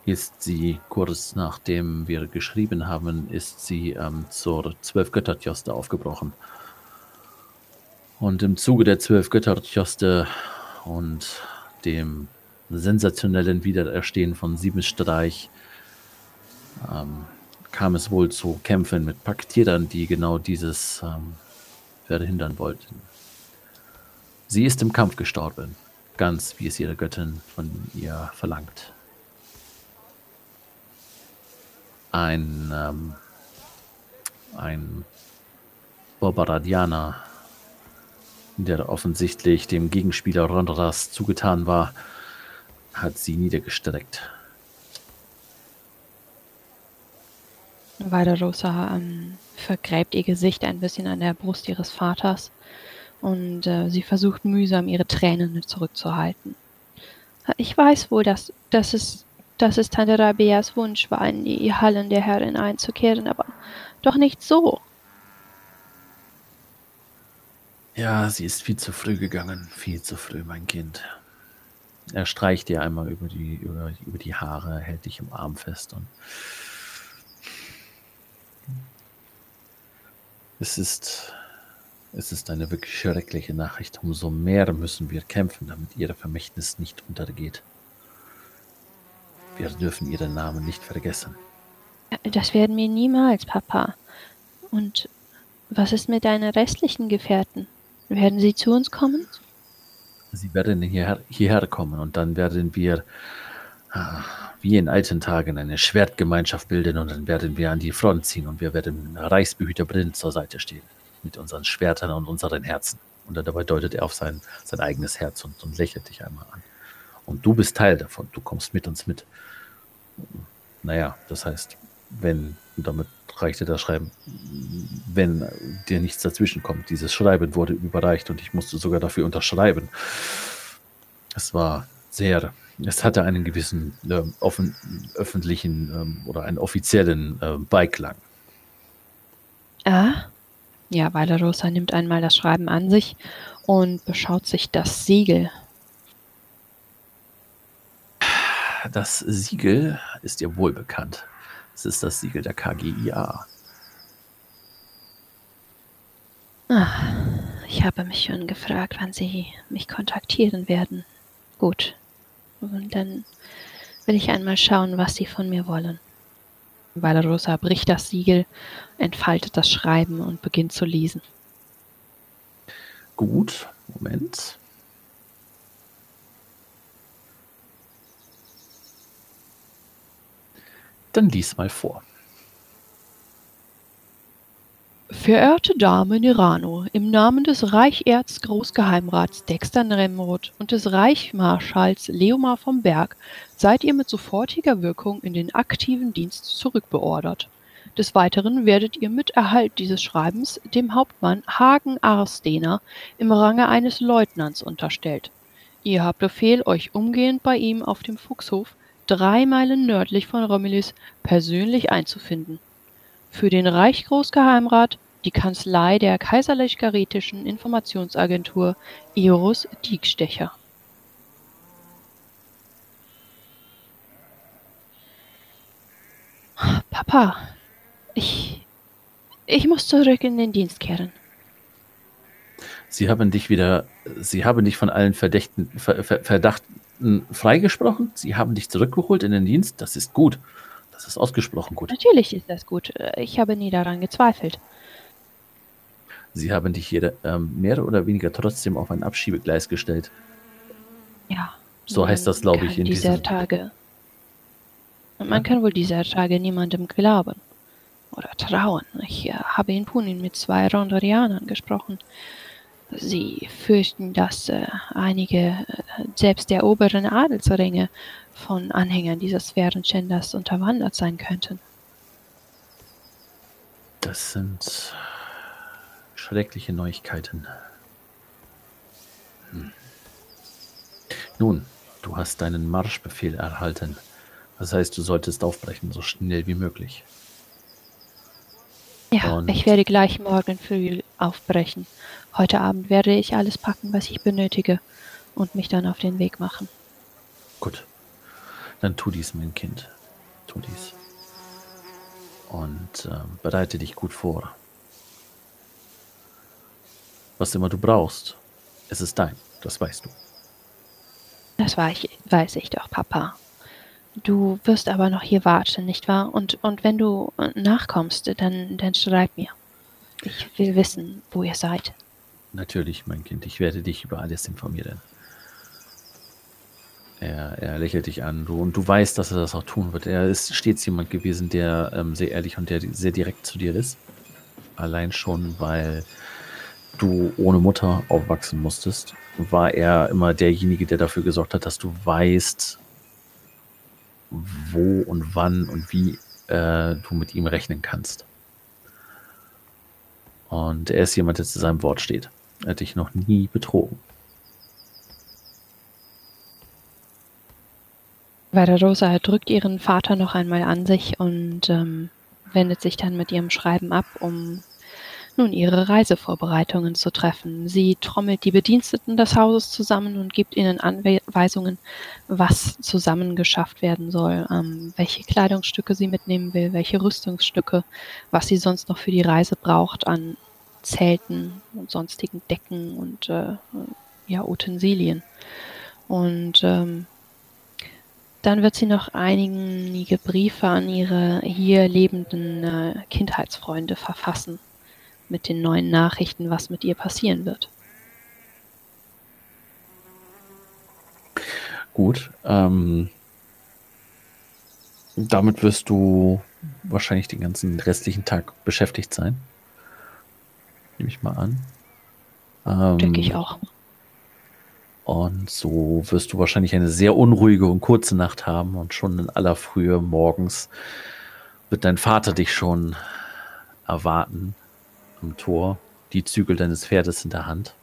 ist sie kurz nachdem wir geschrieben haben, ist sie ähm, zur Zwölf-Götter-Tjoste aufgebrochen. Und im Zuge der zwölf Göttertjoste und dem sensationellen Wiedererstehen von Siebenstreich ähm, kam es wohl zu Kämpfen mit Paktierern, die genau dieses ähm, verhindern wollten. Sie ist im Kampf gestorben, ganz wie es ihre Göttin von ihr verlangt. Ein, ähm, ein Borbaradianer der offensichtlich dem Gegenspieler Ronras zugetan war, hat sie niedergestreckt. Rosa ähm, vergräbt ihr Gesicht ein bisschen an der Brust ihres Vaters und äh, sie versucht mühsam ihre Tränen zurückzuhalten. Ich weiß wohl, dass, dass, es, dass es Tante Rabeas Wunsch war, in die Hallen der Herrin einzukehren, aber doch nicht so. Ja, sie ist viel zu früh gegangen. Viel zu früh, mein Kind. Er streicht dir einmal über die, über, über die Haare, hält dich im Arm fest und es ist, es ist eine wirklich schreckliche Nachricht. Umso mehr müssen wir kämpfen, damit ihre Vermächtnis nicht untergeht. Wir dürfen ihren Namen nicht vergessen. Das werden wir niemals, Papa. Und was ist mit deinen restlichen Gefährten? Werden sie zu uns kommen? Sie werden hierher, hierher kommen und dann werden wir ah, wie in alten Tagen eine Schwertgemeinschaft bilden und dann werden wir an die Front ziehen und wir werden Reichsbehüter blind zur Seite stehen mit unseren Schwertern und unseren Herzen. Und dabei deutet er auf sein, sein eigenes Herz und, und lächelt dich einmal an. Und du bist Teil davon, du kommst mit uns mit. Naja, das heißt, wenn, und damit reichte das Schreiben, wenn dir nichts dazwischen kommt. Dieses Schreiben wurde überreicht und ich musste sogar dafür unterschreiben. Es war sehr, es hatte einen gewissen äh, offen, öffentlichen ähm, oder einen offiziellen äh, Beiklang. Ah, ja, Rosa nimmt einmal das Schreiben an sich und beschaut sich das Siegel. Das Siegel ist ihr wohl bekannt. Es ist das Siegel der KGIA. Ach, ich habe mich schon gefragt, wann Sie mich kontaktieren werden. Gut. Und dann will ich einmal schauen, was sie von mir wollen. Valerosa bricht das Siegel, entfaltet das Schreiben und beginnt zu lesen. Gut, Moment. Dann lies mal vor. Verehrte Dame Nerano, im Namen des Reicherzgroßgeheimrats Dexter Nemrod und des Reichsmarschalls Leomar vom Berg seid ihr mit sofortiger Wirkung in den aktiven Dienst zurückbeordert. Des Weiteren werdet ihr mit Erhalt dieses Schreibens dem Hauptmann Hagen Arstener im Range eines Leutnants unterstellt. Ihr habt Befehl, euch umgehend bei ihm auf dem Fuchshof, drei Meilen nördlich von Romulus, persönlich einzufinden. Für den Reichsgroßgeheimrat die Kanzlei der Kaiserlich-Caritischen Informationsagentur Eros Diekstecher. Papa, ich, ich muss zurück in den Dienst kehren. Sie haben dich wieder, Sie haben dich von allen Verdächten, Ver, Ver, Verdachten freigesprochen. Sie haben dich zurückgeholt in den Dienst. Das ist gut. Das ist ausgesprochen gut. Natürlich ist das gut. Ich habe nie daran gezweifelt. Sie haben dich hier ähm, mehr oder weniger trotzdem auf ein Abschiebegleis gestellt. Ja. So heißt das, glaube ich, in dieser diesem Tage. Und man kann wohl dieser Tage niemandem glauben oder trauen. Ich äh, habe in Punin mit zwei Rondorianern gesprochen. Sie fürchten, dass äh, einige, äh, selbst der oberen Adelsringe, von Anhängern dieses Sphärenschänders unterwandert sein könnten. Das sind schreckliche Neuigkeiten. Hm. Nun, du hast deinen Marschbefehl erhalten. Das heißt, du solltest aufbrechen, so schnell wie möglich. Ja, Und- ich werde gleich morgen früh aufbrechen. Heute Abend werde ich alles packen, was ich benötige und mich dann auf den Weg machen. Gut. Dann tu dies, mein Kind. Tu dies. Und ähm, bereite dich gut vor. Was immer du brauchst, es ist dein. Das weißt du. Das weiß ich, doch, Papa. Du wirst aber noch hier warten, nicht wahr? Und, und wenn du nachkommst, dann, dann schreib mir. Ich will wissen, wo ihr seid. Natürlich, mein Kind. Ich werde dich über alles informieren. Er, er lächelt dich an. Du, und du weißt, dass er das auch tun wird. Er ist stets jemand gewesen, der ähm, sehr ehrlich und der sehr direkt zu dir ist. Allein schon, weil du ohne Mutter aufwachsen musstest, war er immer derjenige, der dafür gesorgt hat, dass du weißt, wo und wann und wie äh, du mit ihm rechnen kannst. Und er ist jemand, der zu seinem Wort steht. Er hat dich noch nie betrogen. Vera Rosa drückt ihren Vater noch einmal an sich und ähm, wendet sich dann mit ihrem Schreiben ab, um nun ihre Reisevorbereitungen zu treffen. Sie trommelt die Bediensteten des Hauses zusammen und gibt ihnen Anweisungen, was zusammengeschafft werden soll, ähm, welche Kleidungsstücke sie mitnehmen will, welche Rüstungsstücke, was sie sonst noch für die Reise braucht an Zelten und sonstigen Decken und äh, ja, Utensilien. Und ähm, dann wird sie noch einige Briefe an ihre hier lebenden äh, Kindheitsfreunde verfassen mit den neuen Nachrichten, was mit ihr passieren wird. Gut. Ähm, damit wirst du wahrscheinlich den ganzen restlichen Tag beschäftigt sein. Nehme ich mal an. Ähm, Denke ich auch. Und so wirst du wahrscheinlich eine sehr unruhige und kurze Nacht haben und schon in aller Frühe morgens wird dein Vater dich schon erwarten am Tor, die Zügel deines Pferdes in der Hand,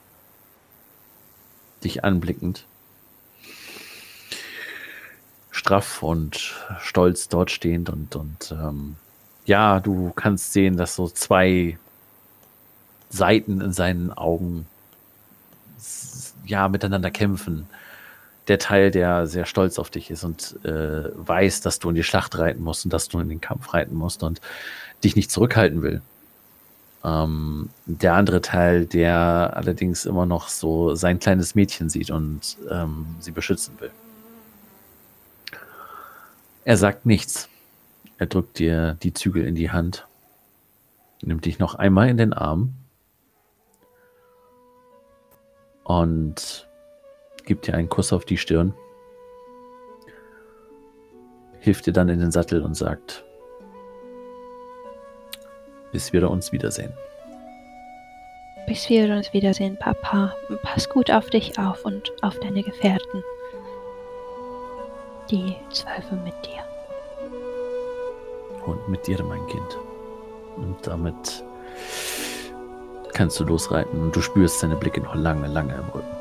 dich anblickend, straff und stolz dort stehend und, und ähm, ja, du kannst sehen, dass so zwei Seiten in seinen Augen ja miteinander kämpfen. Der Teil, der sehr stolz auf dich ist und äh, weiß, dass du in die Schlacht reiten musst und dass du in den Kampf reiten musst und dich nicht zurückhalten will. Ähm, der andere Teil, der allerdings immer noch so sein kleines Mädchen sieht und ähm, sie beschützen will. Er sagt nichts. Er drückt dir die Zügel in die Hand, nimmt dich noch einmal in den Arm und gibt dir einen Kuss auf die Stirn, hilft dir dann in den Sattel und sagt, bis wir uns wiedersehen. Bis wir uns wiedersehen, Papa. Pass gut auf dich auf und auf deine Gefährten. Die Zwölfe mit dir. Und mit dir, mein Kind. Und damit kannst du losreiten und du spürst seine Blicke noch lange, lange im Rücken.